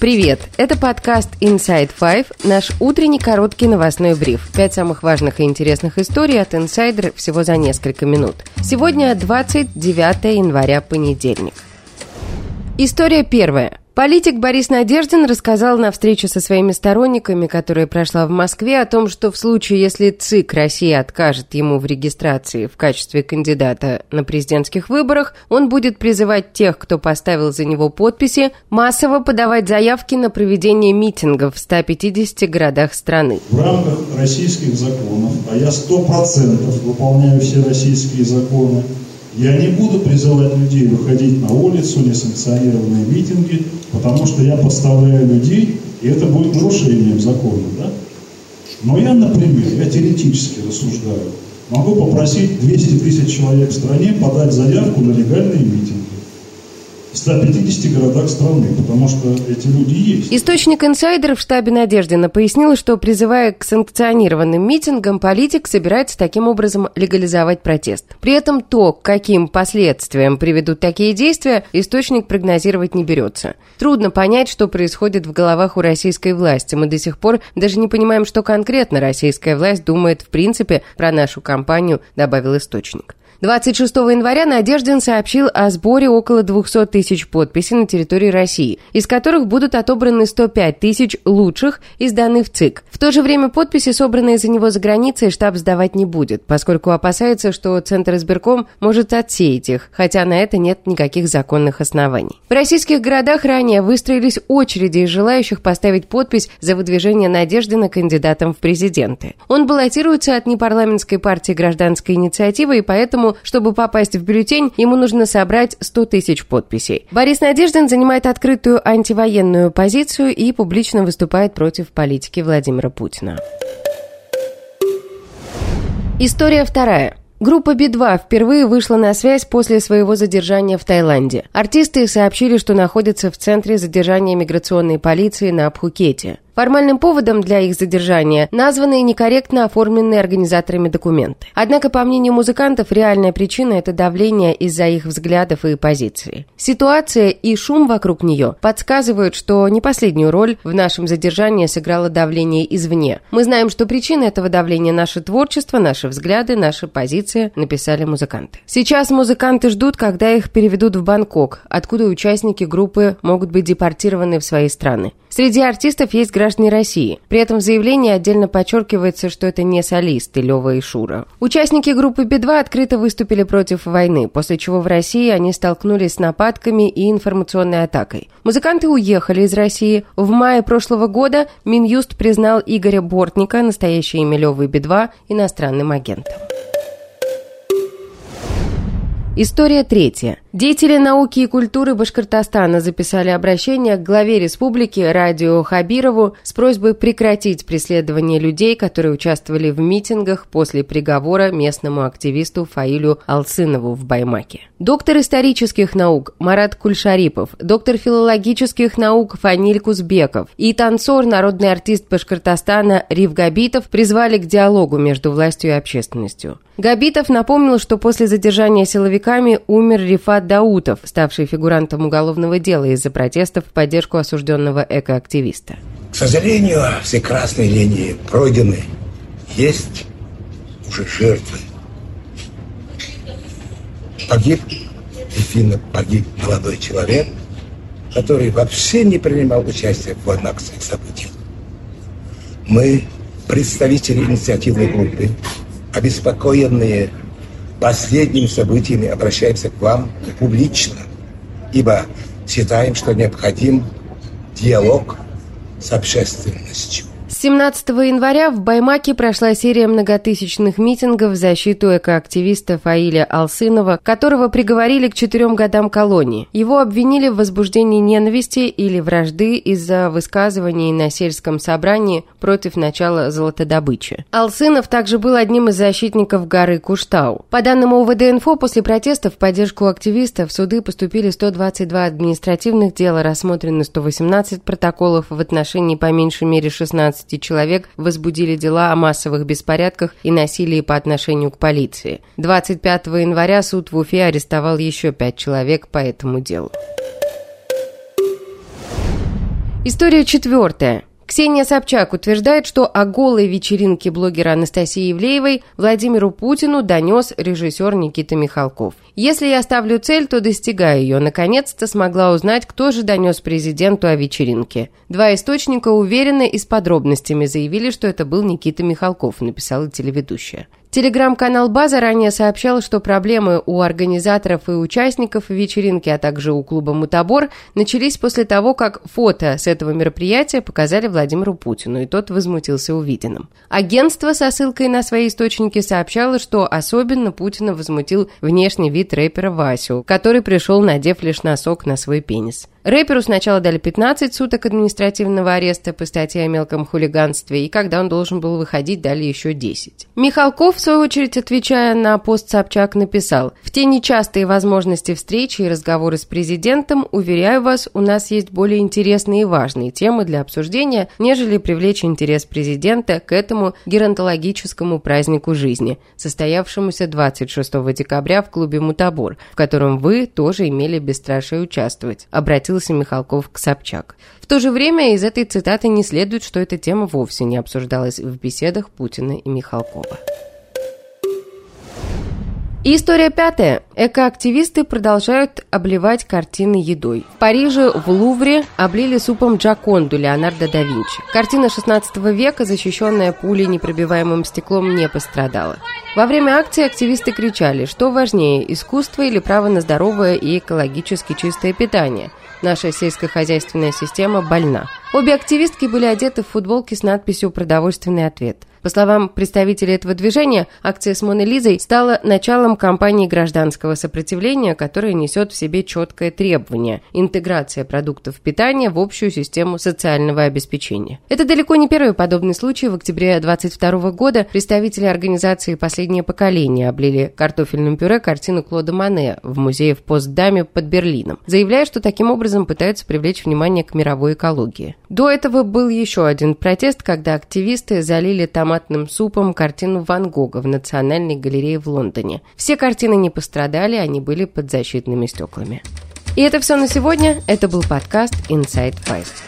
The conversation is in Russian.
Привет! Это подкаст Inside Five, наш утренний короткий новостной бриф. Пять самых важных и интересных историй от инсайдера всего за несколько минут. Сегодня 29 января, понедельник. История первая. Политик Борис Надеждин рассказал на встрече со своими сторонниками, которая прошла в Москве, о том, что в случае, если ЦИК России откажет ему в регистрации в качестве кандидата на президентских выборах, он будет призывать тех, кто поставил за него подписи, массово подавать заявки на проведение митингов в 150 городах страны. В рамках российских законов, а я сто процентов выполняю все российские законы, я не буду призывать людей выходить на улицу, несанкционированные митинги, потому что я подставляю людей, и это будет нарушением закона. Да? Но я, например, я теоретически рассуждаю, могу попросить 200 тысяч человек в стране подать заявку на легальные митинги. 150 городах страны, потому что эти люди есть. Источник инсайдера в штабе Надеждина пояснил, что призывая к санкционированным митингам, политик собирается таким образом легализовать протест. При этом то, к каким последствиям приведут такие действия, источник прогнозировать не берется. Трудно понять, что происходит в головах у российской власти. Мы до сих пор даже не понимаем, что конкретно российская власть думает в принципе про нашу кампанию, добавил источник. 26 января Надеждин сообщил о сборе около 200 тысяч подписей на территории России, из которых будут отобраны 105 тысяч лучших и сданы в ЦИК. В то же время подписи, собранные за него за границей, штаб сдавать не будет, поскольку опасается, что Центр избирком может отсеять их, хотя на это нет никаких законных оснований. В российских городах ранее выстроились очереди из желающих поставить подпись за выдвижение Надеждина кандидатом в президенты. Он баллотируется от непарламентской партии гражданской инициативы и поэтому чтобы попасть в бюллетень, ему нужно собрать 100 тысяч подписей. Борис Надеждин занимает открытую антивоенную позицию и публично выступает против политики Владимира Путина. История вторая. Группа Би-2 впервые вышла на связь после своего задержания в Таиланде. Артисты сообщили, что находятся в центре задержания миграционной полиции на Пхукете. Формальным поводом для их задержания названы некорректно оформленные организаторами документы. Однако, по мнению музыкантов, реальная причина – это давление из-за их взглядов и позиции. Ситуация и шум вокруг нее подсказывают, что не последнюю роль в нашем задержании сыграло давление извне. Мы знаем, что причина этого давления – наше творчество, наши взгляды, наша позиция, написали музыканты. Сейчас музыканты ждут, когда их переведут в Бангкок, откуда участники группы могут быть депортированы в свои страны. Среди артистов есть граждане России. При этом в заявлении отдельно подчеркивается, что это не солисты Лева и Шура. Участники группы Би-2 открыто выступили против войны, после чего в России они столкнулись с нападками и информационной атакой. Музыканты уехали из России. В мае прошлого года Минюст признал Игоря Бортника, настоящее имя Левы и Би-2, иностранным агентом. История третья. Деятели науки и культуры Башкортостана записали обращение к главе республики Радио Хабирову с просьбой прекратить преследование людей, которые участвовали в митингах после приговора местному активисту Фаилю Алсынову в Баймаке. Доктор исторических наук Марат Кульшарипов, доктор филологических наук Фаниль Кузбеков и танцор, народный артист Башкортостана Рив Габитов призвали к диалогу между властью и общественностью. Габитов напомнил, что после задержания силовиками умер Рифат Даутов, ставший фигурантом уголовного дела из-за протестов в поддержку осужденного экоактивиста. К сожалению, все красные линии пройдены. Есть уже жертвы. Погиб, действительно погиб молодой человек, который вообще не принимал участие в военных событиях. Мы, представители инициативной группы, обеспокоенные последними событиями, обращаемся к вам публично, ибо считаем, что необходим диалог с общественностью. С 17 января в Баймаке прошла серия многотысячных митингов в защиту экоактивиста Фаиля Алсынова, которого приговорили к четырем годам колонии. Его обвинили в возбуждении ненависти или вражды из-за высказываний на сельском собрании против начала золотодобычи. Алсынов также был одним из защитников горы Куштау. По данным УВД-инфо, после протестов в поддержку активистов в суды поступили 122 административных дела, рассмотрены 118 протоколов в отношении по меньшей мере 16 15 человек возбудили дела о массовых беспорядках и насилии по отношению к полиции. 25 января суд в Уфе арестовал еще пять человек по этому делу. История четвертая. Ксения Собчак утверждает, что о голой вечеринке блогера Анастасии Ивлеевой Владимиру Путину донес режиссер Никита Михалков. «Если я ставлю цель, то достигаю ее. Наконец-то смогла узнать, кто же донес президенту о вечеринке. Два источника уверенно и с подробностями заявили, что это был Никита Михалков», написала телеведущая. Телеграм-канал «База» ранее сообщал, что проблемы у организаторов и участников вечеринки, а также у клуба «Мутабор» начались после того, как фото с этого мероприятия показали Владимиру Путину, и тот возмутился увиденным. Агентство со ссылкой на свои источники сообщало, что особенно Путина возмутил внешний вид рэпера Васю, который пришел, надев лишь носок на свой пенис. Рэперу сначала дали 15 суток административного ареста по статье о мелком хулиганстве, и когда он должен был выходить, дали еще 10. Михалков, в свою очередь, отвечая на пост Собчак, написал «В те нечастые возможности встречи и разговоры с президентом, уверяю вас, у нас есть более интересные и важные темы для обсуждения, нежели привлечь интерес президента к этому геронтологическому празднику жизни, состоявшемуся 26 декабря в клубе «Мутабор», в котором вы тоже имели бесстрашие участвовать», обратился обратился Михалков к Собчак. В то же время из этой цитаты не следует, что эта тема вовсе не обсуждалась в беседах Путина и Михалкова. И история пятая. Экоактивисты продолжают обливать картины едой. В Париже в Лувре облили супом Джаконду Леонардо да Винчи. Картина 16 века, защищенная пулей непробиваемым стеклом, не пострадала. Во время акции активисты кричали, что важнее, искусство или право на здоровое и экологически чистое питание. Наша сельскохозяйственная система больна. Обе активистки были одеты в футболки с надписью «Продовольственный ответ». По словам представителей этого движения, акция с Моной Лизой стала началом кампании гражданского сопротивления, которая несет в себе четкое требование – интеграция продуктов питания в общую систему социального обеспечения. Это далеко не первый подобный случай. В октябре 2022 года представители организации «Последнее поколение» облили картофельным пюре картину Клода Мане в музее в Постдаме под Берлином, заявляя, что таким образом пытаются привлечь внимание к мировой экологии. До этого был еще один протест, когда активисты залили томатным супом картину Ван Гога в Национальной галерее в Лондоне. Все картины не пострадали, они были под защитными стеклами. И это все на сегодня. Это был подкаст Inside Five.